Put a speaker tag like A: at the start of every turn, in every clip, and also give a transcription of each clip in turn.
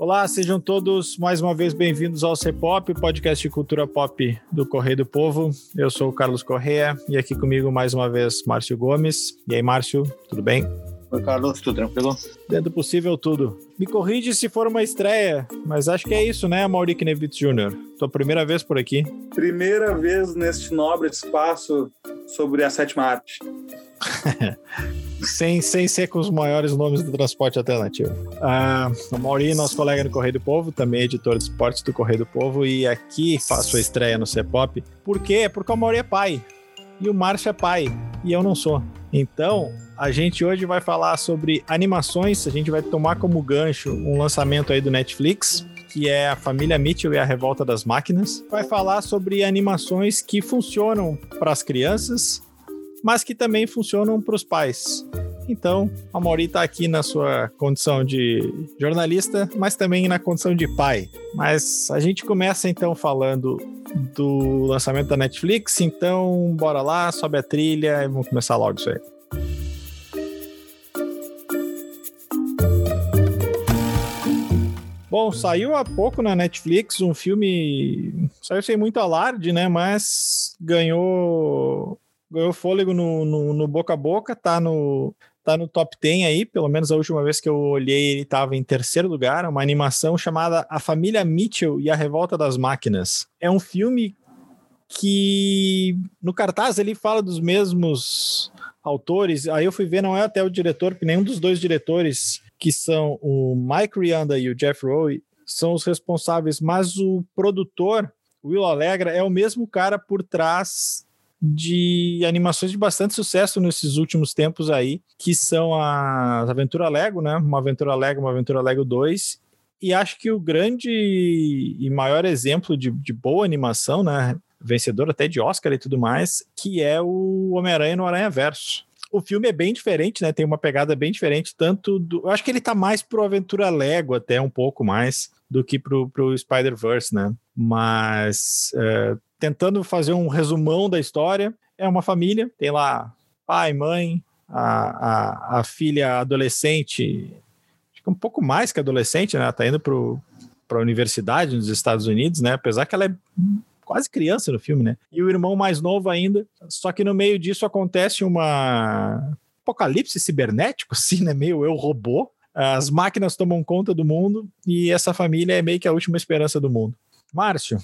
A: Olá, sejam todos mais uma vez bem-vindos ao C-Pop, podcast de cultura pop do Correio do Povo. Eu sou o Carlos Correia e aqui comigo mais uma vez Márcio Gomes. E aí, Márcio, tudo bem?
B: Oi, Carlos, tudo tranquilo?
A: Dentro do possível, tudo. Me corrige se for uma estreia, mas acho que é isso, né, Mauri Knevitz Jr.? Tua primeira vez por aqui.
C: Primeira vez neste nobre espaço sobre a sétima arte.
A: sem, sem ser com os maiores nomes do transporte alternativo. Ah, o Mauri, nosso colega no Correio do Povo, também editor de esportes do Correio do Povo, e aqui faço a estreia no C-Pop. Por quê? Porque o Mauri é pai. E o Márcio é pai. E eu não sou. Então, a gente hoje vai falar sobre animações. A gente vai tomar como gancho um lançamento aí do Netflix, que é a família Mitchell e a Revolta das Máquinas. Vai falar sobre animações que funcionam para as crianças, mas que também funcionam para os pais. Então, a Mauri está aqui na sua condição de jornalista, mas também na condição de pai. Mas a gente começa então falando do lançamento da Netflix, então bora lá, sobe a trilha e vamos começar logo isso aí. Bom, saiu há pouco na Netflix um filme. Saiu sem muito alarde, né? Mas ganhou ganhou fôlego no, no, no, boca a boca, tá no, tá no top 10 aí, pelo menos a última vez que eu olhei ele estava em terceiro lugar, uma animação chamada A Família Mitchell e a Revolta das Máquinas. É um filme que no cartaz ele fala dos mesmos autores, aí eu fui ver, não é até o diretor, porque nenhum dos dois diretores, que são o Mike Rianda e o Jeff Rowe, são os responsáveis, mas o produtor, Will Alegra, é o mesmo cara por trás de animações de bastante sucesso nesses últimos tempos aí, que são as Aventura Lego, né? Uma Aventura Lego, uma Aventura Lego 2. E acho que o grande e maior exemplo de, de boa animação, né? Vencedor até de Oscar e tudo mais, que é o Homem-Aranha no Aranha Verso. O filme é bem diferente, né? Tem uma pegada bem diferente, tanto do. Eu acho que ele tá mais pro Aventura Lego, até um pouco mais, do que pro, pro Spider-Verse, né? Mas é, tentando fazer um resumão da história. É uma família, tem lá pai, mãe, a, a, a filha adolescente, acho que um pouco mais que adolescente, né? Tá indo para a universidade nos Estados Unidos, né? Apesar que ela é quase criança no filme, né? E o irmão mais novo ainda. Só que no meio disso acontece uma apocalipse cibernético, assim, né? Meio eu robô. As máquinas tomam conta do mundo e essa família é meio que a última esperança do mundo. Márcio,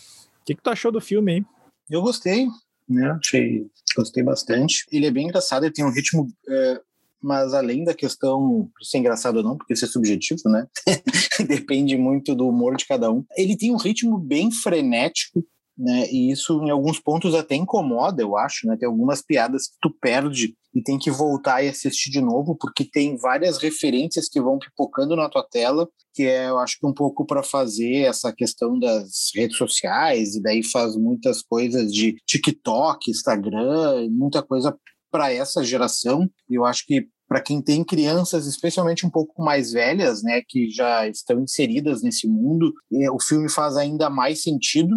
A: que, que tu achou do filme, hein?
B: Eu gostei, né? Achei, gostei bastante. Ele é bem engraçado, ele tem um ritmo. É, mas além da questão de ser engraçado ou não, porque isso é subjetivo, né? Depende muito do humor de cada um. Ele tem um ritmo bem frenético, né? E isso em alguns pontos até incomoda, eu acho, né? Tem algumas piadas que tu perde e tem que voltar e assistir de novo, porque tem várias referências que vão pipocando na tua tela, que é, eu acho que um pouco para fazer essa questão das redes sociais, e daí faz muitas coisas de TikTok, Instagram, muita coisa para essa geração. E eu acho que para quem tem crianças, especialmente um pouco mais velhas, né, que já estão inseridas nesse mundo, o filme faz ainda mais sentido,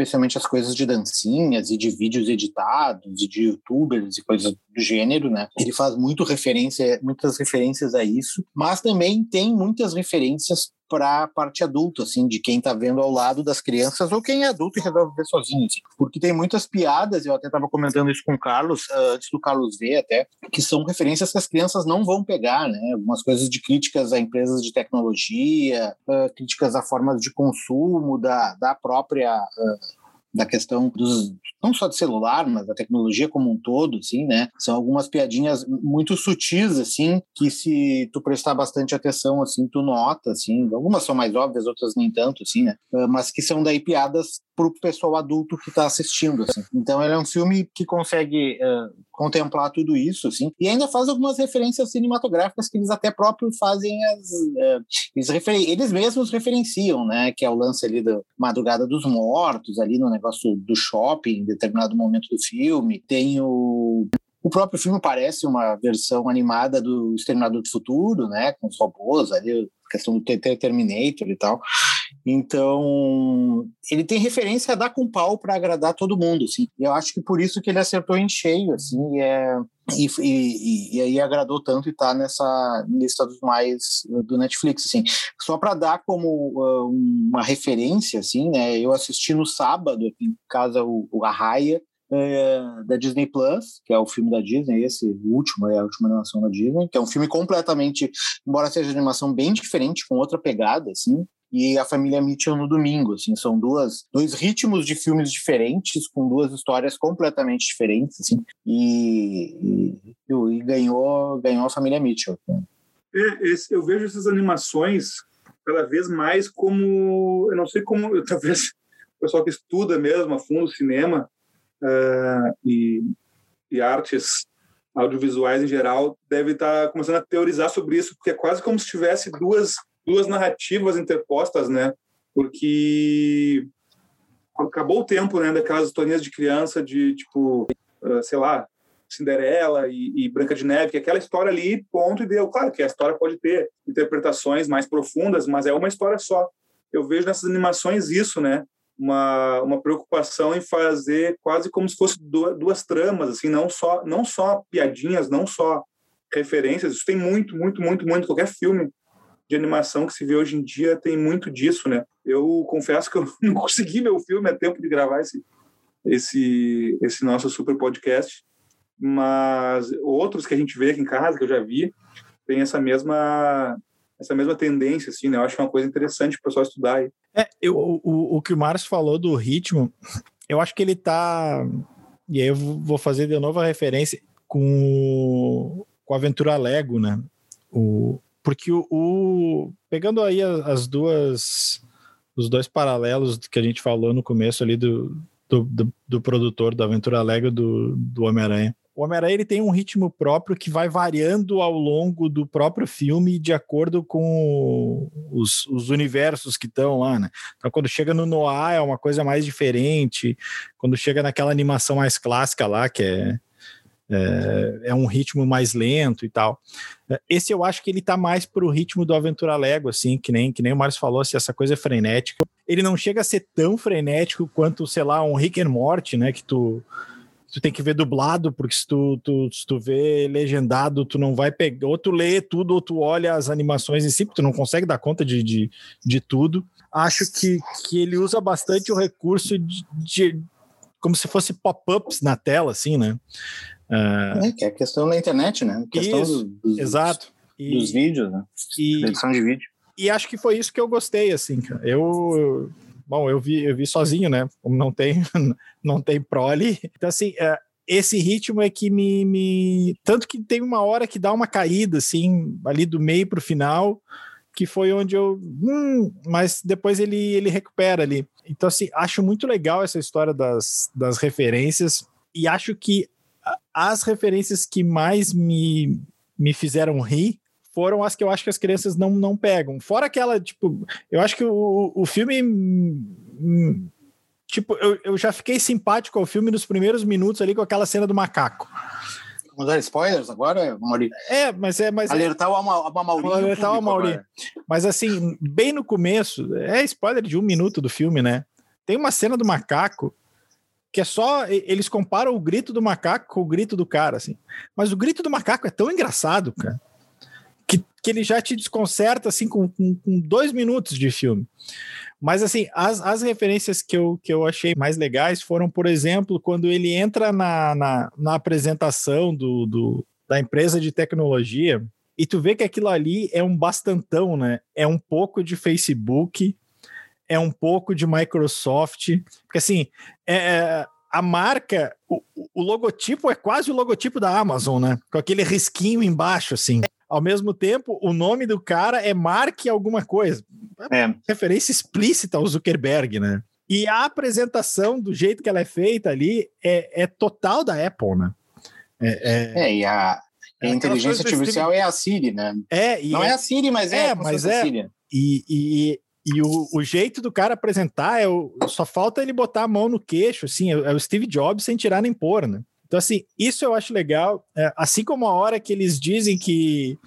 B: especialmente as coisas de dancinhas e de vídeos editados e de youtubers e coisas do gênero, né? Ele faz muito referência, muitas referências a isso, mas também tem muitas referências para a parte adulta, assim, de quem está vendo ao lado das crianças ou quem é adulto e resolve ver sozinho, assim. porque tem muitas piadas, eu até estava comentando isso com o Carlos, uh, antes do Carlos ver até, que são referências que as crianças não vão pegar, né, algumas coisas de críticas a empresas de tecnologia, uh, críticas a formas de consumo da, da própria uh, da questão dos não só de celular, mas da tecnologia como um todo, assim, né? São algumas piadinhas muito sutis, assim, que se tu prestar bastante atenção, assim, tu nota, assim. Algumas são mais óbvias, outras nem tanto, assim, né? Ah, mas que são daí piadas pro pessoal adulto que está assistindo, assim. Então ele é um filme que consegue uh, contemplar tudo isso, assim, e ainda faz algumas referências cinematográficas que eles até próprios fazem as... Uh, eles, eles mesmos referenciam, né? Que é o lance ali da Madrugada dos Mortos, ali no negócio do shopping, em determinado momento do filme. Tem o o próprio filme parece uma versão animada do Exterminador do Futuro, né, com os robôs ali, questão do Terminator e tal. Então, ele tem referência a dar com pau para agradar todo mundo, assim. Eu acho que por isso que ele acertou em cheio, assim, e, é, e, e, e aí agradou tanto e tá nessa lista dos mais do Netflix, assim. Só para dar como uh, uma referência, assim, né? Eu assisti no sábado, aqui em casa, o, o Arraia, é, da Disney Plus, que é o filme da Disney, esse último, é a última animação da Disney, que é um filme completamente, embora seja animação bem diferente, com outra pegada, assim, e a família Mitchell no domingo, assim, são duas, dois ritmos de filmes diferentes, com duas histórias completamente diferentes, assim, e, e, e ganhou, ganhou a família Mitchell.
C: É, esse, eu vejo essas animações cada vez mais como, eu não sei como, talvez o pessoal que estuda mesmo a fundo cinema uh, e, e artes audiovisuais em geral deve estar tá começando a teorizar sobre isso, porque é quase como se tivesse duas duas narrativas interpostas, né? Porque acabou o tempo, né, daquelas historinhas de criança de tipo, uh, sei lá, Cinderela e, e, Branca de Neve, que é aquela história ali, ponto e deu. Claro que a história pode ter interpretações mais profundas, mas é uma história só. Eu vejo nessas animações isso, né? Uma, uma preocupação em fazer quase como se fosse duas, duas tramas, assim, não só não só piadinhas, não só referências. Isso tem muito, muito, muito, muito. Qualquer filme de animação que se vê hoje em dia tem muito disso, né? Eu confesso que eu não consegui o filme a tempo de gravar esse, esse, esse nosso super podcast, mas outros que a gente vê aqui em casa, que eu já vi, tem essa mesma essa mesma tendência, assim, né? Eu acho é uma coisa interessante para o pessoal estudar aí.
A: É, eu, o, o que o Márcio falou do ritmo, eu acho que ele tá. E aí eu vou fazer de novo a referência com, com a Aventura Lego, né? O, porque o, o pegando aí as, duas os dois paralelos que a gente falou no começo ali do, do, do, do produtor da Aventura Lego do, do Homem-Aranha. O Homem-Aranha ele tem um ritmo próprio que vai variando ao longo do próprio filme de acordo com os, os universos que estão lá, né? Então, quando chega no Noah é uma coisa mais diferente. Quando chega naquela animação mais clássica lá, que é é, é, um ritmo mais lento e tal. É, esse eu acho que ele tá mais pro ritmo do Aventura Lego, assim, que nem, que nem o Márcio falou, se assim, essa coisa é frenética. Ele não chega a ser tão frenético quanto, sei lá, um Rick and Morty, né, que tu, tu tem que ver dublado, porque se tu, tu, se tu vê legendado, tu não vai pegar, ou tu lê tudo, ou tu olha as animações em si, porque tu não consegue dar conta de, de, de tudo. Acho que, que ele usa bastante o recurso de, de como se fosse pop-ups na tela, assim, né?
B: Uh, é, que é a questão da internet, né? A questão
A: isso, dos, exato.
B: E, dos vídeos, né? E, edição de vídeo.
A: E acho que foi isso que eu gostei, assim, cara. Eu, bom, eu vi, eu vi sozinho, né? Como não tem, não tem prole. Então, assim, uh, esse ritmo é que me, me, Tanto que tem uma hora que dá uma caída, assim, ali do meio para o final, que foi onde eu. Hum, mas depois ele, ele recupera ali. Então, assim, acho muito legal essa história das, das referências e acho que as referências que mais me, me fizeram rir foram as que eu acho que as crianças não, não pegam. Fora aquela, tipo, eu acho que o, o filme. Hum, tipo, eu, eu já fiquei simpático ao filme nos primeiros minutos ali com aquela cena do macaco.
B: Vamos dar spoilers agora, Mauri?
A: É, mas é. Mas
B: alertar é, o, Amauri.
A: Alertar o Amauri. Mas assim, bem no começo, é spoiler de um minuto do filme, né? Tem uma cena do macaco que é só eles comparam o grito do macaco com o grito do cara, assim. Mas o grito do macaco é tão engraçado, cara, que, que ele já te desconcerta assim com, com, com dois minutos de filme. Mas assim, as, as referências que eu, que eu achei mais legais foram, por exemplo, quando ele entra na, na, na apresentação do, do, da empresa de tecnologia e tu vê que aquilo ali é um bastantão, né? É um pouco de Facebook, é um pouco de Microsoft, porque assim, é, é, a marca, o, o, logotipo é quase o logotipo da Amazon, né? Com aquele risquinho embaixo, assim. Ao mesmo tempo, o nome do cara é Mark alguma coisa. É. Referência explícita ao Zuckerberg, né? E a apresentação, do jeito que ela é feita ali, é, é total da Apple, né?
B: É, é... é e a, a é inteligência artificial é a Siri, né?
A: É,
B: Não é, é a Siri, mas é, é
A: mas é. E, e, e o, o, jeito do cara apresentar é o, só falta ele botar a mão no queixo, assim, é, é, o Steve Jobs sem tirar nem pôr, né? Então, assim, isso eu acho legal. É, assim como a hora que eles dizem que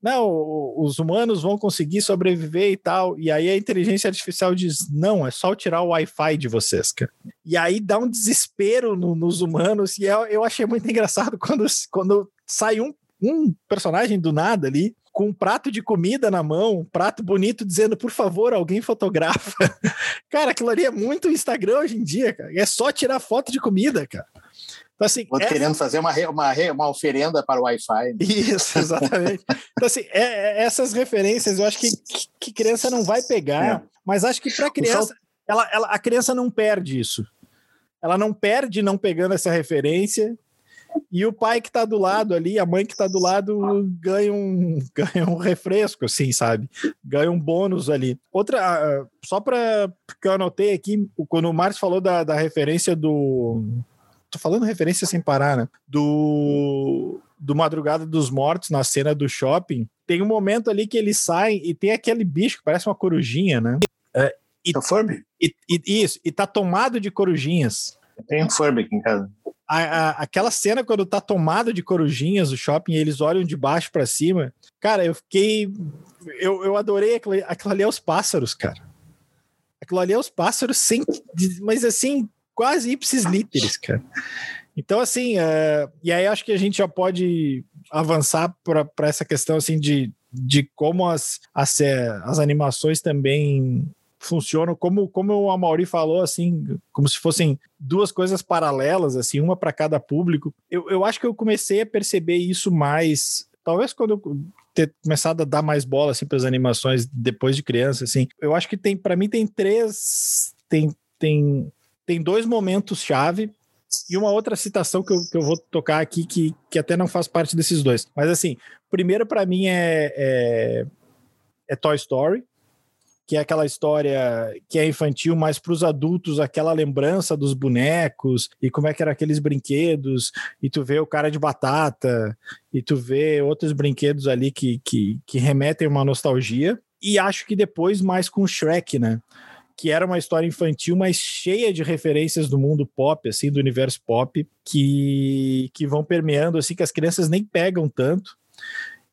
A: não, os humanos vão conseguir sobreviver e tal. E aí a inteligência artificial diz: não, é só tirar o Wi-Fi de vocês, cara. E aí dá um desespero no, nos humanos. E eu, eu achei muito engraçado quando, quando sai um, um personagem do nada ali com um prato de comida na mão, um prato bonito, dizendo, por favor, alguém fotografa. cara, aquilo ali é muito Instagram hoje em dia, cara. É só tirar foto de comida, cara.
B: Então, assim, essa... querendo fazer uma, uma, uma oferenda para o Wi-Fi.
A: Isso, exatamente. então, assim, é, é, essas referências eu acho que, que, que criança não vai pegar, é. mas acho que para criança, ela, ela, a criança não perde isso. Ela não perde não pegando essa referência e o pai que está do lado ali, a mãe que está do lado, ganha um, ganha um refresco, assim, sabe? Ganha um bônus ali. Outra, só para que eu anotei aqui, quando o Márcio falou da, da referência do. Tô falando referência sem parar, né? Do, do Madrugada dos Mortos, na cena do shopping. Tem um momento ali que eles saem e tem aquele bicho que parece uma corujinha, né?
B: É, e, é Furby?
A: E, e, isso, e tá tomado de corujinhas.
B: Tem um Furby aqui em casa
A: a, a, aquela cena quando tá tomado de corujinhas o shopping e eles olham de baixo para cima, cara, eu fiquei. Eu, eu adorei aquilo, aquilo ali é os pássaros, cara. Aquilo ali é os pássaros sem. Mas assim, quase ipsis literis, cara. Então, assim, uh, e aí acho que a gente já pode avançar para essa questão assim de, de como as, as, as animações também funcionam como como o Amaury falou assim, como se fossem duas coisas paralelas assim, uma para cada público. Eu, eu acho que eu comecei a perceber isso mais, talvez quando eu ter começado a dar mais bola assim para as animações depois de criança assim. Eu acho que tem para mim tem três tem tem tem dois momentos chave e uma outra citação que eu, que eu vou tocar aqui que, que até não faz parte desses dois. Mas assim, primeiro para mim é, é, é Toy Story que é aquela história que é infantil, mas para os adultos aquela lembrança dos bonecos e como é que eram aqueles brinquedos, e tu vê o cara de batata, e tu vê outros brinquedos ali que, que, que remetem uma nostalgia. E acho que depois mais com Shrek, né? Que era uma história infantil, mas cheia de referências do mundo pop, assim, do universo pop, que, que vão permeando, assim, que as crianças nem pegam tanto,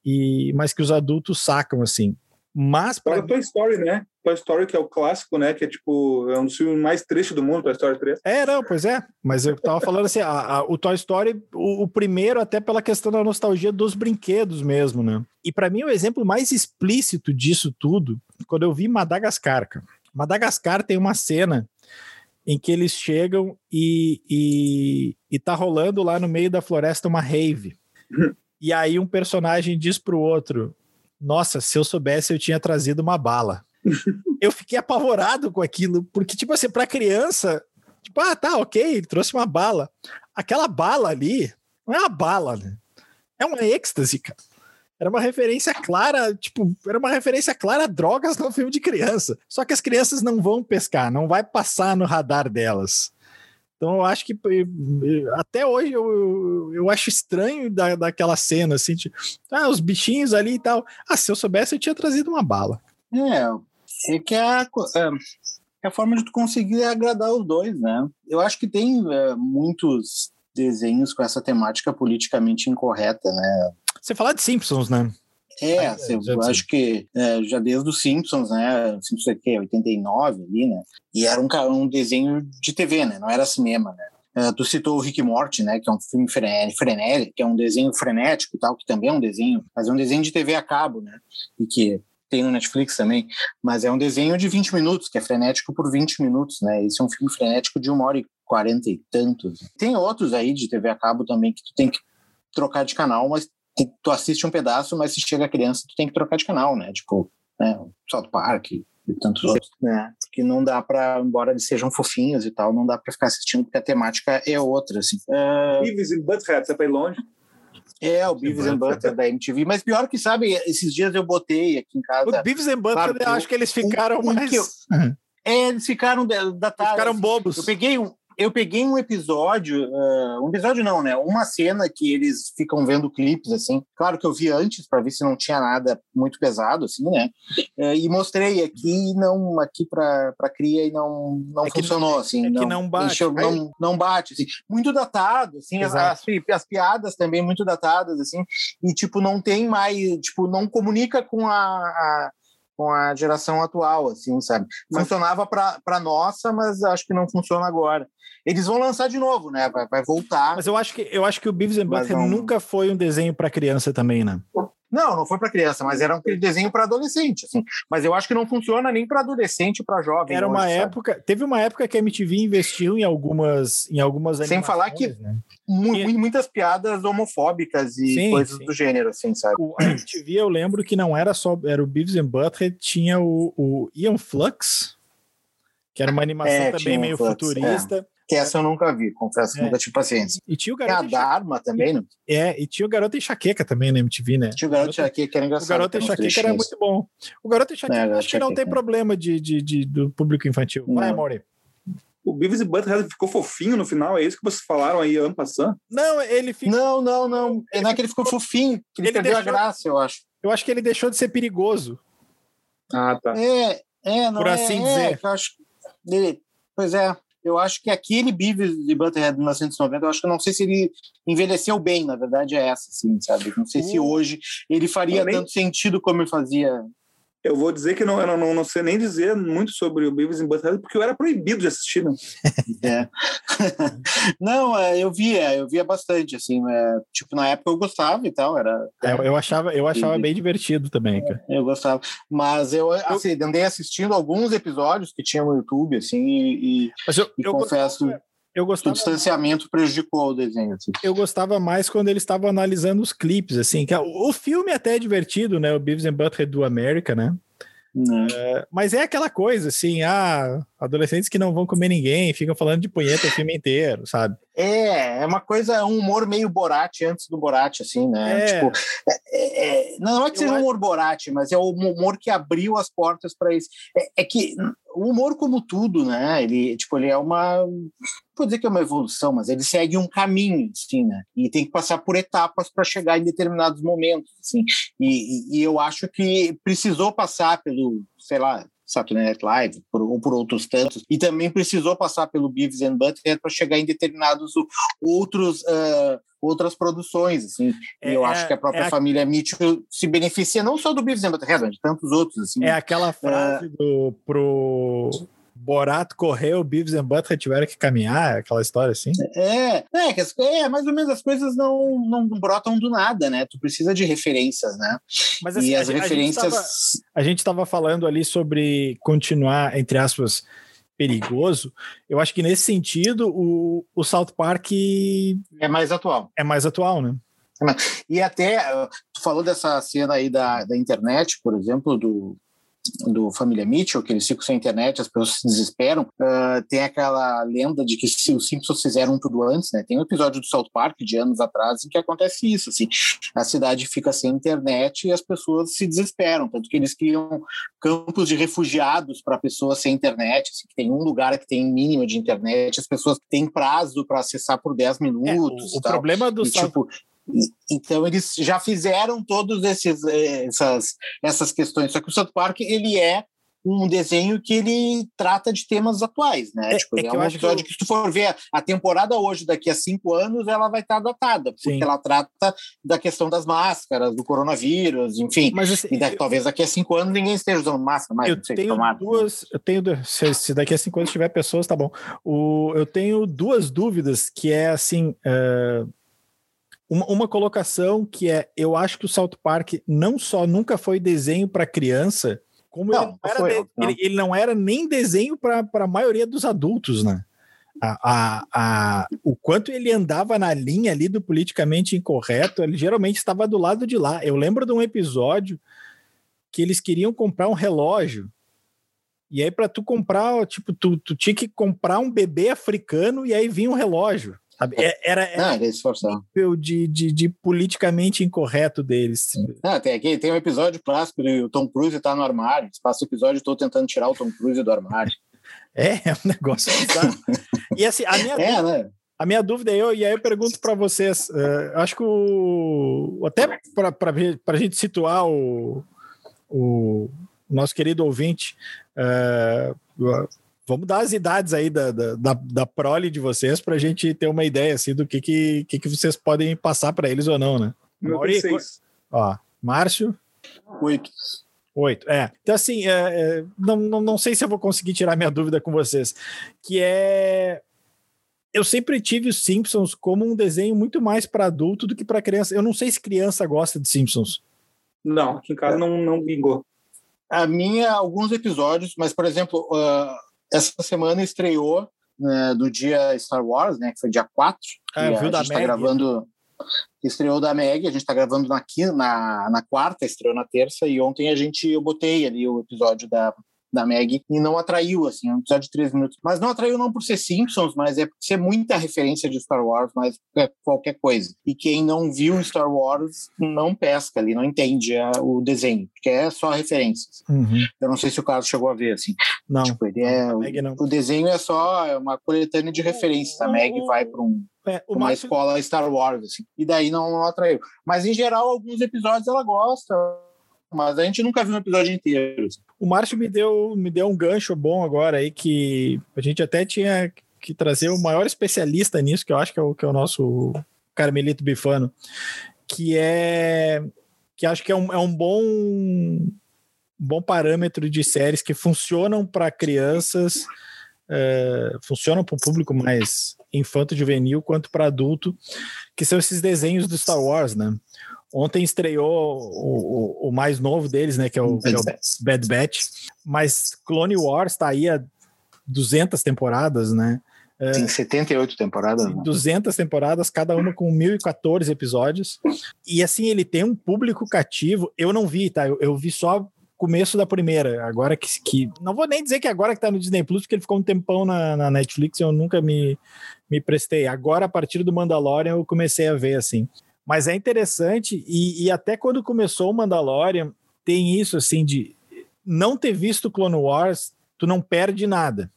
A: e mas que os adultos sacam, assim. Mas
C: para Toy Story, né? Toy Story que é o clássico, né? Que é tipo é um dos filmes mais tristes do mundo, Toy Story 3.
A: É, não, pois é. Mas eu tava falando assim, a, a, o Toy Story, o, o, primeiro até pela questão da nostalgia dos brinquedos mesmo, né? E para mim o exemplo mais explícito disso tudo, quando eu vi Madagascar. Cara. Madagascar tem uma cena em que eles chegam e, e, e tá rolando lá no meio da floresta uma rave. E aí um personagem diz pro outro: nossa, se eu soubesse, eu tinha trazido uma bala. eu fiquei apavorado com aquilo, porque, tipo assim, pra criança, tipo, ah, tá, ok, ele trouxe uma bala. Aquela bala ali não é uma bala, né? É uma êxtase, cara. Era uma referência clara, tipo, era uma referência clara a drogas no filme de criança. Só que as crianças não vão pescar, não vai passar no radar delas. Então eu acho que até hoje eu, eu, acho estranho da, daquela cena, assim, tipo, ah, os bichinhos ali e tal. Ah, se eu soubesse, eu tinha trazido uma bala.
B: É, é que é a, é, é a forma de tu conseguir agradar os dois, né? Eu acho que tem é, muitos desenhos com essa temática politicamente incorreta, né?
A: Você falar de Simpsons, né?
B: É, ah, eu acho que é, já desde os Simpsons, né? Simpsons aqui, 89 ali, né? E era um, um desenho de TV, né? Não era cinema, né? Uh, tu citou o Rick Morty, né, que é um filme frenético, que é um desenho frenético e tal, que também é um desenho, mas é um desenho de TV a cabo, né, e que tem no Netflix também, mas é um desenho de 20 minutos, que é frenético por 20 minutos, né, esse é um filme frenético de uma hora e quarenta e tantos. Tem outros aí de TV a cabo também que tu tem que trocar de canal, mas tu assiste um pedaço, mas se chega a criança, tu tem que trocar de canal, né? Tipo, né, South Park e tantos outros, né? Porque não dá para, embora eles sejam fofinhos e tal, não dá para ficar assistindo porque a temática é outra, assim.
C: Uh... Beavis and Butthead, você tá aí longe?
B: É, o Beavis and Butthead da MTV, mas pior que, sabe, esses dias eu botei aqui em casa...
A: O Beavis and Butthead, eu acho que eles ficaram um, mais...
B: Eu, é, eles ficaram datados.
A: Ficaram bobos.
B: Eu peguei um, eu peguei um episódio, uh, um episódio não, né? Uma cena que eles ficam vendo clipes, assim. Claro que eu vi antes para ver se não tinha nada muito pesado, assim, né? Uh, e mostrei aqui, não, aqui para cria e não, não é funcionou, assim.
A: É
B: não,
A: não bate.
B: Enxergo, não, não bate, assim. Muito datado, assim. As, as, as, piadas também muito datadas, assim. E, tipo, não tem mais, tipo, não comunica com a, a com a geração atual, assim, sabe? Funcionava para nossa, mas acho que não funciona agora. Eles vão lançar de novo, né? Vai, vai voltar.
A: Mas eu acho que eu acho que o Beavis and Butthead não... nunca foi um desenho para criança também, né?
B: Não, não foi para criança, mas era um desenho para adolescente, assim. Mas eu acho que não funciona nem para adolescente, para jovem.
A: Era uma hoje, época, sabe? teve uma época que a MTV investiu em algumas, em algumas
B: Sem falar que né? mu e... muitas piadas homofóbicas e sim, coisas sim. do gênero, assim, sabe?
A: O, a MTV eu lembro que não era só, era o Beavis and Butthead, tinha o, o Ian Flux, que era uma animação é, também meio Flux, futurista. É
B: que essa eu nunca vi, confesso é. nunca tive paciência.
A: E tinha o
B: garoto. Tem a Dharma também, né?
A: É, e tinha o Garoto Enxaqueca também na MTV, né?
B: Tinha o Garoto Enxaqueca, que era engraçado.
A: O Garoto Enxaqueca era muito bom. O Garoto Enxaqueca, é, acho que não tem problema de, de, de, do público infantil. Vai, Amore.
C: O Beavis e Butthead ficou fofinho no final, é isso que vocês falaram aí, ano passando?
A: Não, ele ficou...
B: Não, não, não. Ele... Não é que ele ficou fofinho, que ele, ele perdeu deixou... a graça, eu acho.
A: Eu acho que ele deixou de ser perigoso.
C: Ah, tá.
B: É, é, não
A: Por
B: é,
A: assim
B: é,
A: dizer.
B: Eu acho... Ele... Pois é, eu acho que aquele Beavis de Butterhead de 1990, eu acho que eu não sei se ele envelheceu bem, na verdade é essa, assim, sabe? Não sei se hoje ele faria tanto sentido como ele fazia
C: eu vou dizer que não, eu não, não sei nem dizer muito sobre o Beavis and Butthead, porque eu era proibido de assistir, né?
B: é. não, é, eu via, eu via bastante, assim, é, tipo, na época eu gostava e tal, era...
A: É, eu achava, eu achava bem divertido também, cara.
B: Eu gostava, mas eu, assim, andei assistindo alguns episódios que tinha no YouTube, assim, e,
A: mas eu,
B: e
A: eu
B: confesso...
A: Gostava eu gostava
B: o distanciamento prejudicou o desenho. Assim.
A: Eu gostava mais quando eles estavam analisando os clipes, assim, que o filme até é divertido, né? O Beavis and Butthead do América, né? É, mas é aquela coisa, assim, ah, adolescentes que não vão comer ninguém, ficam falando de punheta o filme inteiro, sabe?
B: É, é uma coisa, um humor meio Borat antes do Borat, assim, né?
A: É.
B: Tipo, é, é, não é que seja um humor Borat, mas é o humor que abriu as portas para isso. É, é, que o humor, como tudo, né? Ele, tipo, ele é uma. Vou dizer que é uma evolução, mas ele segue um caminho, assim, né? E tem que passar por etapas para chegar em determinados momentos, assim. E, e, e eu acho que precisou passar pelo, sei lá, Saturday Night Live por, ou por outros tantos, e também precisou passar pelo Beavis and Butthead para chegar em determinados outros uh, outras produções, assim. É, eu acho que a própria é família Mitchell se beneficia não só do Beavis and Butthead, mas de tantos outros, assim.
A: É aquela frase uh, do pro Borato correu, Beavis and Butthead tiveram que caminhar, aquela história assim?
B: É, é, é, mais ou menos as coisas não, não brotam do nada, né? Tu precisa de referências, né?
A: Mas assim, e as a, referências... A gente estava falando ali sobre continuar, entre aspas, perigoso. Eu acho que nesse sentido o, o South Park
B: é mais atual.
A: É mais atual, né?
B: E até, tu falou dessa cena aí da, da internet, por exemplo, do, do Família Mitchell, que eles ficam sem internet, as pessoas se desesperam. Uh, tem aquela lenda de que se os Simpsons fizeram tudo antes, né? Tem um episódio do South Park de anos atrás em que acontece isso, assim, a cidade fica sem internet e as pessoas se desesperam, tanto que eles criam campos de refugiados para pessoas sem internet, assim, que tem um lugar que tem mínimo de internet, as pessoas têm prazo para acessar por 10 minutos.
A: É, o, o problema do
B: e,
A: South...
B: tipo, então eles já fizeram todas eh, essas, essas questões. Só que o South Park ele é um desenho que ele trata de temas atuais, né?
A: É,
B: tipo,
A: é,
B: é um episódio que, eu... que, se tu for ver a temporada hoje, daqui a cinco anos, ela vai estar datada, porque Sim. ela trata da questão das máscaras, do coronavírus, enfim.
A: Mas assim,
B: e daqui, eu... talvez daqui a cinco anos ninguém esteja usando máscara mais.
A: Eu tenho tomar. duas, eu tenho se, se, daqui a cinco anos tiver pessoas, tá bom. O, eu tenho duas dúvidas que é assim. Uh uma, uma colocação que é: eu acho que o South Park não só nunca foi desenho para criança, como não, ele, não foi, de, não. Ele, ele, não era nem desenho para a maioria dos adultos, né? A, a, a, o quanto ele andava na linha ali do politicamente incorreto, ele geralmente estava do lado de lá. Eu lembro de um episódio que eles queriam comprar um relógio. E aí, para tu comprar, tipo, tu, tu tinha que comprar um bebê africano e aí vinha um relógio. Sabe? É, era, era nível de, de, de, politicamente incorreto deles.
B: Não, tem, aqui, tem um episódio clássico do Tom Cruise tá no armário. Passa o episódio, estou tentando tirar o Tom Cruise do armário.
A: É, é um negócio bizarro. e assim, a minha, é, né? a minha dúvida é, eu, e aí eu pergunto para vocês, uh, acho que o. Até para a gente situar o, o nosso querido ouvinte, uh, vamos dar as idades aí da, da, da, da prole de vocês para a gente ter uma ideia assim, do que, que, que, que vocês podem passar para eles ou não, né?
C: Mauri,
A: ó, Márcio.
B: Oito.
A: Oito, é. Então, assim, é, é, não, não, não sei se eu vou conseguir tirar minha dúvida com vocês. Que é. Eu sempre tive os Simpsons como um desenho muito mais para adulto do que para criança. Eu não sei se criança gosta de Simpsons.
C: Não, aqui em casa não, não bingou.
B: A minha, alguns episódios, mas, por exemplo, uh, essa semana estreou uh, do dia Star Wars, né? Que foi dia 4.
A: Ah, viu a da gente
B: tá gravando estreou da Meg, a gente está gravando na, na, na quarta, estreou na terça, e ontem a gente, eu botei ali o episódio da, da Meg e não atraiu, assim, é um episódio de três minutos. Mas não atraiu não por ser Simpsons, mas é por ser muita referência de Star Wars, mas é qualquer coisa. E quem não viu Star Wars não pesca ali, não entende a, o desenho, porque é só referências.
A: Uhum.
B: Eu não sei se o Carlos chegou a ver, assim.
A: Não.
B: Tipo, ele é, o, o, desenho é só é uma coletânea de referências. A Meg vai para um é, uma Márcio... escola Star Wars, assim, e daí não, não atraiu. Mas, em geral, alguns episódios ela gosta, mas a gente nunca viu um episódio inteiro. Assim.
A: O Márcio me deu, me deu um gancho bom agora aí, que a gente até tinha que trazer o maior especialista nisso, que eu acho que é o, que é o nosso Carmelito Bifano, que é que acho que é um, é um bom bom parâmetro de séries que funcionam para crianças, é, funcionam para o público mais infanto-juvenil quanto para adulto, que são esses desenhos do Star Wars, né? Ontem estreou o, o, o mais novo deles, né? Que é o, Bad, que é o Bad Batch. Mas Clone Wars está aí há 200 temporadas, né?
B: Tem 78 temporadas. Né?
A: 200 temporadas, cada uma com 1014 episódios. E assim, ele tem um público cativo. Eu não vi, tá? Eu, eu vi só começo da primeira. Agora que, que. Não vou nem dizer que agora que tá no Disney Plus, porque ele ficou um tempão na, na Netflix eu nunca me, me prestei. Agora, a partir do Mandalorian, eu comecei a ver assim. Mas é interessante, e, e até quando começou o Mandalorian, tem isso assim de não ter visto Clone Wars, tu não perde nada.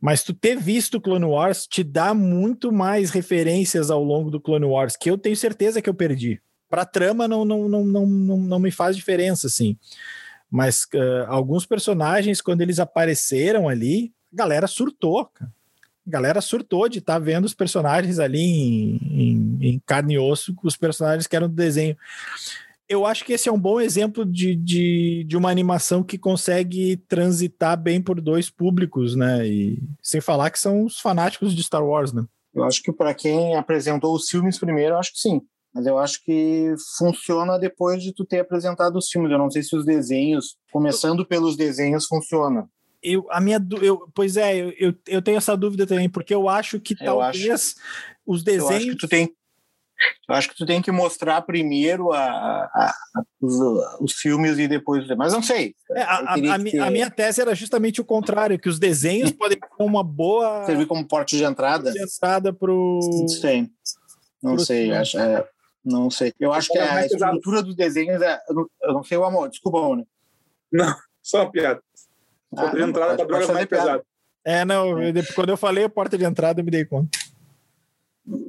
A: Mas tu ter visto Clone Wars te dá muito mais referências ao longo do Clone Wars, que eu tenho certeza que eu perdi para trama não, não, não, não, não, não me faz diferença, assim. Mas uh, alguns personagens, quando eles apareceram ali, a galera surtou, cara. A galera surtou de estar tá vendo os personagens ali em, em, em, carne e osso, os personagens que eram do desenho. Eu acho que esse é um bom exemplo de, de, de uma animação que consegue transitar bem por dois públicos, né? E sem falar que são os fanáticos de Star Wars, né?
B: Eu acho que para quem apresentou os filmes primeiro, eu acho que sim. Mas eu acho que funciona depois de tu ter apresentado os filmes. Eu não sei se os desenhos, começando pelos desenhos, funciona.
A: Eu, a minha, eu, pois é, eu, eu tenho essa dúvida também, porque eu acho que eu talvez acho, os desenhos. Eu
B: acho que tu tem, eu acho que tu tem que mostrar primeiro a, a, a os, os, filmes e depois. Mas não sei.
A: É, a, ter... a, minha tese era justamente o contrário, que os desenhos podem ser uma boa.
B: Servir como porte de entrada?
A: De entrada para o.
B: Não sei. Não sei. Acho, é, não sei. Eu acho que a estrutura dos desenhos é. Eu não sei o amor, desculpa, né?
C: Não, só uma piada. Ah, porta de entrada para drogas mais pesada.
A: É, não, é. Eu, quando eu falei a porta de entrada, eu me dei conta.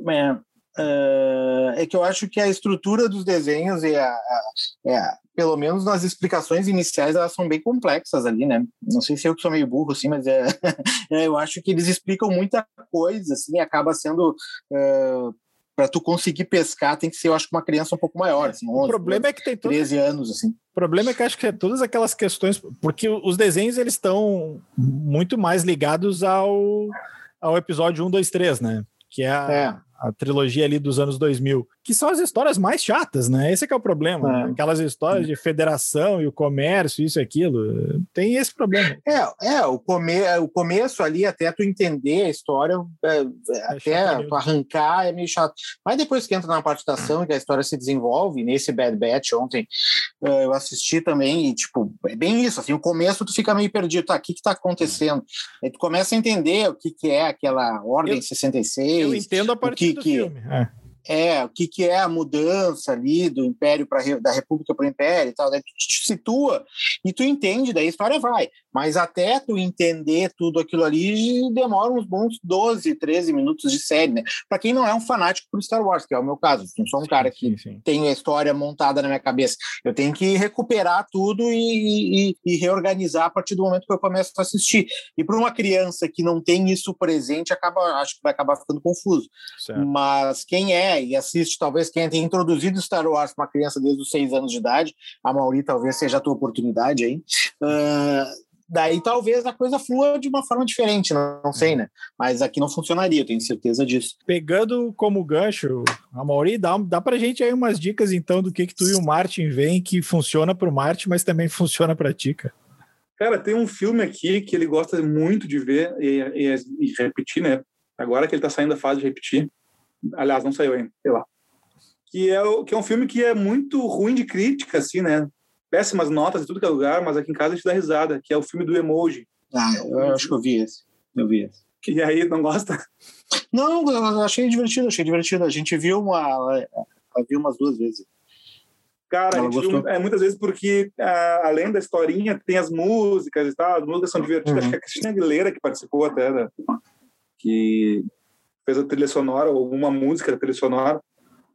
B: É, uh, é que eu acho que a estrutura dos desenhos e a, a, é, pelo menos nas explicações iniciais elas são bem complexas ali, né? Não sei se eu que sou meio burro assim, mas é, é eu acho que eles explicam muita coisa, assim, acaba sendo uh, para tu conseguir pescar tem que ser, eu acho, uma criança um pouco maior, assim, 11,
A: o problema é que tem
B: 13 anos, assim.
A: O problema é que acho que é todas aquelas questões, porque os desenhos eles estão muito mais ligados ao, ao episódio 1, 2, 3, né? Que é a, é a trilogia ali dos anos 2000, que são as histórias mais chatas, né? Esse é que é o problema. É. Né? Aquelas histórias de federação e o comércio, isso e aquilo. Tem esse problema.
B: É, é o, come, o começo ali, até tu entender a história, é, é até tu arrancar, é meio chato. Mas depois que entra na parte da ação e que a história se desenvolve, nesse Bad Batch ontem, é, eu assisti também, e tipo, é bem isso, assim, o começo tu fica meio perdido, tá, o que que tá acontecendo? Aí tu começa a entender o que que é aquela Ordem eu, 66.
A: Eu entendo a partir que, do que, filme. É.
B: É, o que, que é a mudança ali do Império para da República para o Império e tal, daí tu te situa e tu entende, daí a história vai. Mas até tu entender tudo aquilo ali demora uns bons 12, 13 minutos de série, né? Para quem não é um fanático por Star Wars, que é o meu caso, não sou um cara que sim, sim. tem a história montada na minha cabeça. Eu tenho que recuperar tudo e, e, e reorganizar a partir do momento que eu começo a assistir. E para uma criança que não tem isso presente, acaba, acho que vai acabar ficando confuso. Certo. Mas quem é e assiste, talvez quem tenha introduzido Star Wars para uma criança desde os seis anos de idade, a Mauri talvez seja a tua oportunidade aí. Uh, daí talvez a coisa flua de uma forma diferente, não, não sei, né? Mas aqui não funcionaria, eu tenho certeza disso.
A: Pegando como gancho, a Mauri, dá, dá pra gente aí umas dicas então do que que tu e o Martin veem que funciona pro Martin, mas também funciona pra ti, cara.
C: Cara, tem um filme aqui que ele gosta muito de ver e, e, e repetir, né? Agora que ele tá saindo da fase de repetir, Aliás, não saiu ainda, sei lá. Que é, o, que é um filme que é muito ruim de crítica, assim, né? Péssimas notas em tudo que é lugar, mas aqui em casa a gente dá risada, que é o filme do Emoji.
B: Ah, eu acho que eu vi esse. Eu vi esse.
C: E aí, não gosta?
B: Não, eu achei divertido, achei divertido. A gente viu uma. viu umas duas vezes.
C: Cara, a gente viu, é, muitas vezes porque, além da historinha, tem as músicas e tal, as músicas são divertidas. Uhum. Acho que a Cristina Aguilera, que participou até, né? que fez a trilha sonora, ou alguma música da trilha sonora.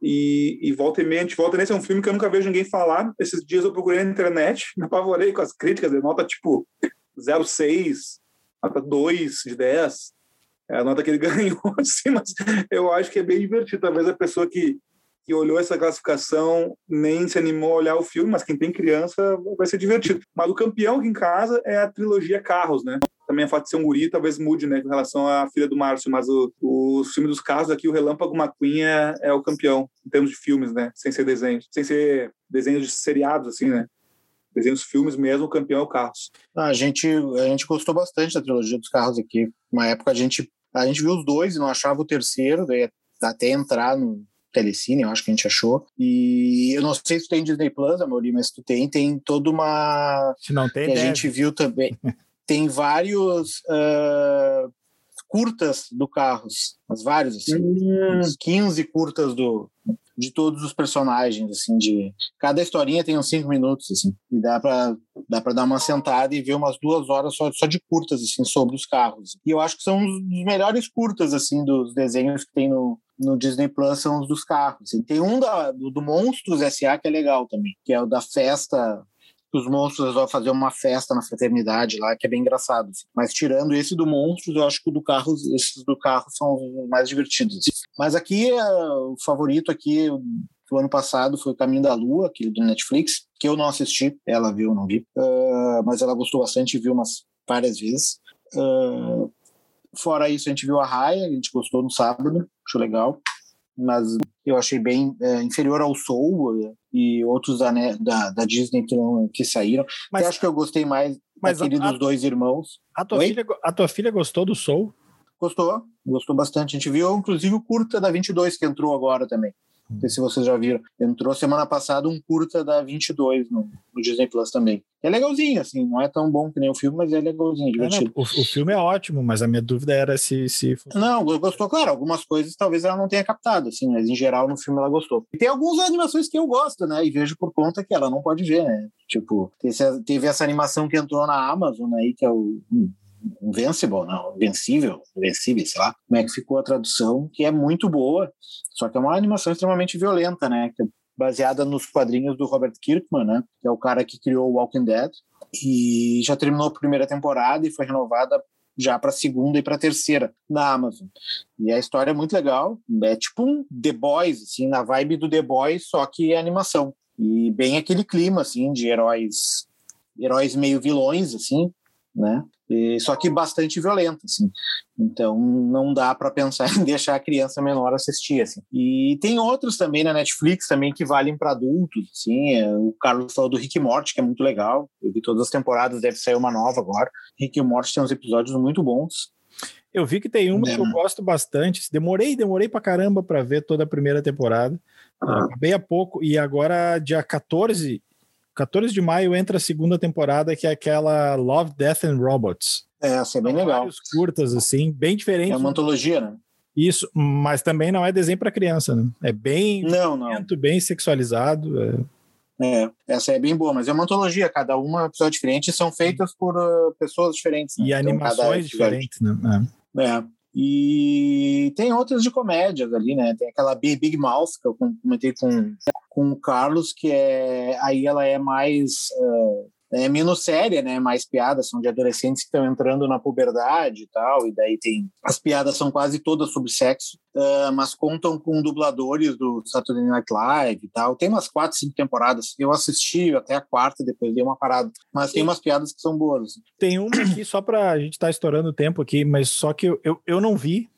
C: E, e volta e meia, volta nesse é um filme que eu nunca vejo ninguém falar. Esses dias eu procurei na internet, me apavorei com as críticas, de nota tipo 0,6, nota 2 de 10. É a nota que ele ganhou, assim, mas eu acho que é bem divertido. Talvez a pessoa que, que olhou essa classificação nem se animou a olhar o filme, mas quem tem criança vai ser divertido. Mas o campeão aqui em casa é a trilogia Carros, né? também a fato de ser um guri talvez mude, né, com relação à filha do Márcio, mas o, o filme dos casos aqui, o Relâmpago McQueen é, é o campeão, em termos de filmes, né, sem ser desenhos, sem ser desenhos de seriados, assim, né, desenhos filmes mesmo, o campeão é o Carros.
B: Ah, a gente, a gente gostou bastante da trilogia dos Carros aqui, uma época a gente, a gente viu os dois e não achava o terceiro, daí até entrar no, Telecine, eu acho que a gente achou. E eu não sei se tu tem Disney Plus, Amorim, mas tu tem, tem toda uma.
A: Se não tem,
B: que a gente viu também. tem vários uh, curtas do Carros, mas vários, assim, hum. 15 curtas do, de todos os personagens, assim, de cada historinha tem uns cinco minutos, assim, e dá para dá para dar uma sentada e ver umas duas horas só, só de curtas, assim, sobre os carros. E eu acho que são os melhores curtas, assim, dos desenhos que tem no, no Disney Plus são os dos carros. Assim. Tem um da, do, do Monstros S.A. que é legal também, que é o da festa os monstros vão fazer uma festa na fraternidade lá, que é bem engraçado. Assim. Mas tirando esse do monstros, eu acho que o do carro, esses do carro são os mais divertidos. Assim. Mas aqui, é, o favorito aqui do ano passado foi o Caminho da Lua, aquele do Netflix, que eu não assisti, ela viu, não vi, uh, mas ela gostou bastante e viu umas várias vezes. Uh, fora isso, a gente viu a Raia, a gente gostou no sábado, achou legal mas eu achei bem é, inferior ao Soul é, e outros da, né, da, da, Disney que, não, que saíram. Mas eu acho que eu gostei mais mas daquele a, dos dois irmãos.
A: A tua, filha, a tua filha gostou do Soul?
B: Gostou, gostou bastante. A gente viu, inclusive, o curta da 22 que entrou agora também. Não sei se vocês já viram. Entrou semana passada um curta da 22 no, no Disney Plus também. É legalzinho, assim, não é tão bom que nem o filme, mas é legalzinho, divertido. É,
A: o, o, filme é ótimo, mas a minha dúvida era se. se...
B: Não, gostou, claro. Algumas coisas talvez ela não tenha captado, assim, mas em geral no filme ela gostou. E tem algumas animações que eu gosto, né? E vejo por conta que ela não pode ver, né? Tipo, teve essa animação que entrou na Amazon aí, que é o. Hum, Invincible, não, Vencível, Vencível, sei lá, como é que ficou a tradução, que é muito boa, só que é uma animação extremamente violenta, né, é baseada nos quadrinhos do Robert Kirkman, né, que é o cara que criou Walking Dead, e já terminou a primeira temporada e foi renovada já para a segunda e para a terceira na Amazon. E a história é muito legal, é tipo um The Boys, assim, na vibe do The Boys, só que é animação. E bem aquele clima, assim, de heróis heróis meio vilões, assim, né? E, só que bastante violento, assim. Então não dá para pensar em deixar a criança menor assistir, assim. E tem outros também na Netflix também que valem para adultos, assim. É, o Carlos falou do Rick e Morty, que é muito legal. Eu vi todas as temporadas, deve sair uma nova agora. Rick e Morty tem uns episódios muito bons.
A: Eu vi que tem uma é, que eu gosto bastante. Demorei, demorei pra caramba para ver toda a primeira temporada. Ah. Acabei há pouco e agora dia 14 14 de maio entra a segunda temporada, que é aquela Love, Death and Robots.
B: É, essa é bem legal. Vários
A: curtas, assim, bem diferentes. É
B: uma antologia, né?
A: Isso, mas também não é desenho para criança, né? É bem
B: Não, não.
A: bem sexualizado. é.
B: É, essa é bem boa, mas é uma antologia, cada uma é episódio diferente e são feitas por uh, pessoas diferentes. né?
A: E
B: Então,
A: animações
B: episódio-
A: diferentes, né? É.
B: É. E tem outras de comédias ali, né? Tem aquela Big, Mouth que eu com- comentei com, com o Carlos, que é aí ela é mais uh, é menos séria, né? Mais piadas, são de adolescentes que estão entrando na puberdade e tal, e daí tem as piadas são quase todas sobre sexo, uh, mas contam com dubladores do Saturday Night Live e tal. Tem umas quatro, cinco temporadas. Eu assisti até a quarta, depois dei uma parada, mas tem umas piadas que são boas.
A: Tem uma aqui, só pra gente estar estourando o tempo aqui, mas só que eu, eu, eu não vi.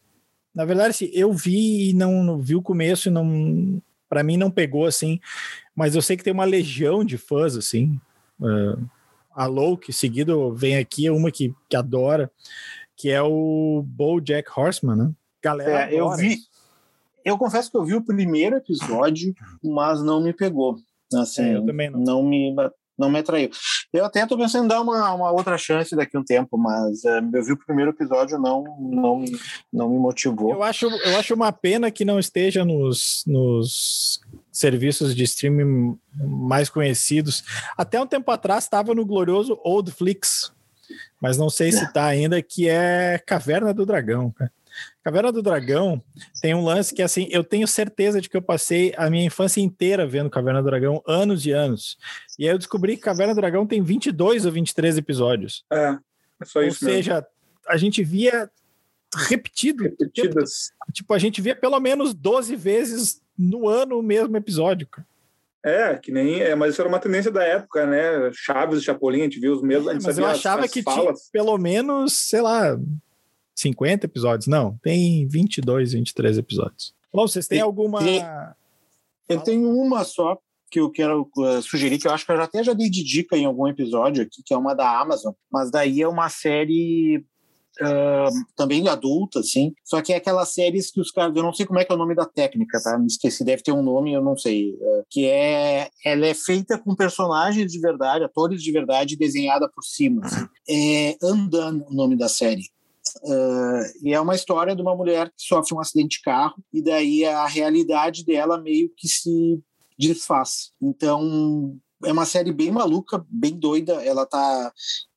A: Na verdade, assim, eu vi e não, não vi o começo e não. Pra mim não pegou assim, mas eu sei que tem uma legião de fãs, assim. Uh, a Low, que seguido vem aqui, é uma que, que adora, que é o Bojack Horseman, né? Galera,
B: É, eu vi-. Eu confesso que eu vi o primeiro episódio, mas não me pegou. Assim,
A: É, eu também não.
B: me não me atraiu. Eu até tô pensando em dar uma, uma outra chance daqui a um tempo, mas é, eu vi o primeiro episódio, não não me- não me motivou.
A: Eu acho, eu acho uma pena que não esteja nos, nos serviços de streaming mais conhecidos. Até um tempo atrás estava no glorioso Old Flix, mas não sei se está ainda, que é Caverna do Dragão. cara. Caverna do Dragão tem um lance que, assim, eu tenho certeza de que eu passei a minha infância inteira vendo Caverna do Dragão, anos e anos. E aí eu descobri que Caverna do Dragão tem 22 ou 23 episódios.
C: É, é só
A: ou
C: isso mesmo.
A: seja, a gente via repetido.
C: Repetidas.
A: Tipo, a gente via pelo menos 12 vezes no ano o mesmo episódio. cara.
C: É, que nem. É, mas isso era uma tendência da época, né? Chaves e Chapolin, a gente viu os mesmos. a
A: É,
C: gente
A: mas eu
C: as-
A: achava
C: as
A: que tinha pelo menos, sei lá, 50 episódios. Não, tem 22, 23 episódios. Bom, vocês têm
B: E-
A: alguma.
B: e- Eu tenho uma só que eu quero uh, sugerir, que eu acho que eu já até já dei de dica em algum episódio aqui, que é uma da Amazon, mas daí é uma série ah, também adulta, assim, só que é aquelas séries que os caras, eu não sei como é que é o nome da técnica, tá? Me esqueci, deve ter um nome, eu não sei, ah, que é, ela é feita com personagens de verdade, atores de verdade, desenhada por cima. assim. É Undone o nome da série. Uh, e é uma história de uma mulher que sofre um acidente de carro e daí a realidade dela meio que se desfaz. Então é uma série bem maluca, bem doida. Ela tá,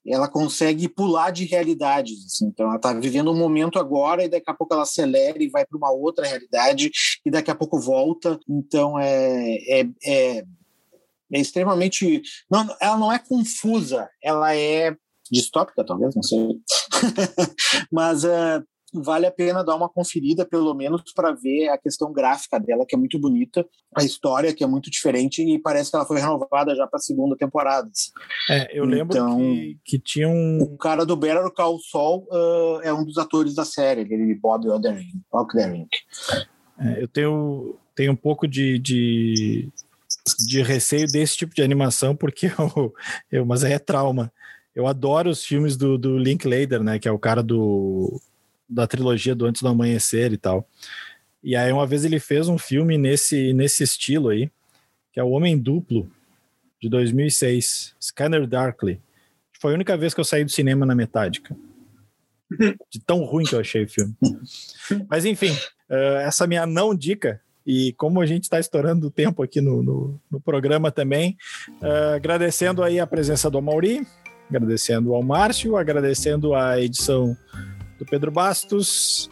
B: ela consegue pular de realidades. assim. Então ela tá vivendo um momento agora e daqui a pouco ela acelera e vai para uma outra realidade e daqui a pouco volta. Então é, é, é, é extremamente, não, ela não é confusa, ela é distópica, talvez, não sei. Mas eh, vale a pena dar uma conferida, pelo menos, para ver a questão gráfica dela, que é muito bonita, a história, que é muito diferente, e parece que ela foi renovada já para a segunda temporada. assim.
A: É, eu lembro
B: Então-
A: que, que tinha um.
B: O cara do Better Call Saul eh, é um dos atores da série, ele Bob. Odenkirk.
A: é, eu tenho, tenho um pouco de, de, de receio desse tipo de animação, porque eu, eu. Mas aí é trauma. Eu adoro os filmes do, do Linklater, né? Que é o cara do, da trilogia do Antes do Amanhecer e tal. E aí, uma vez ele fez um filme nesse, nesse estilo aí, que é O Homem Duplo, de 2006, Scanner Darkly. Foi a única vez que eu saí do cinema na metade, cara. De tão ruim que eu achei o filme. Mas enfim, eh, essa minha não dica, e como a gente está estourando o tempo aqui no, no, no programa também, eh, agradecendo aí a presença do Mauri, agradecendo ao Márcio, agradecendo a edição do Pedro Bastos.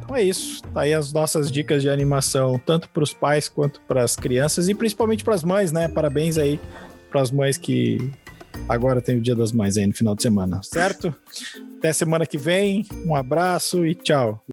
A: Então é isso. Tá aí as nossas dicas de animação, tanto para os pais quanto para as crianças e principalmente para as mães, né? Parabéns aí para as mães que agora tem o Dia das Mães aí no final de semana, certo? Até semana que vem. Um abraço e tchau.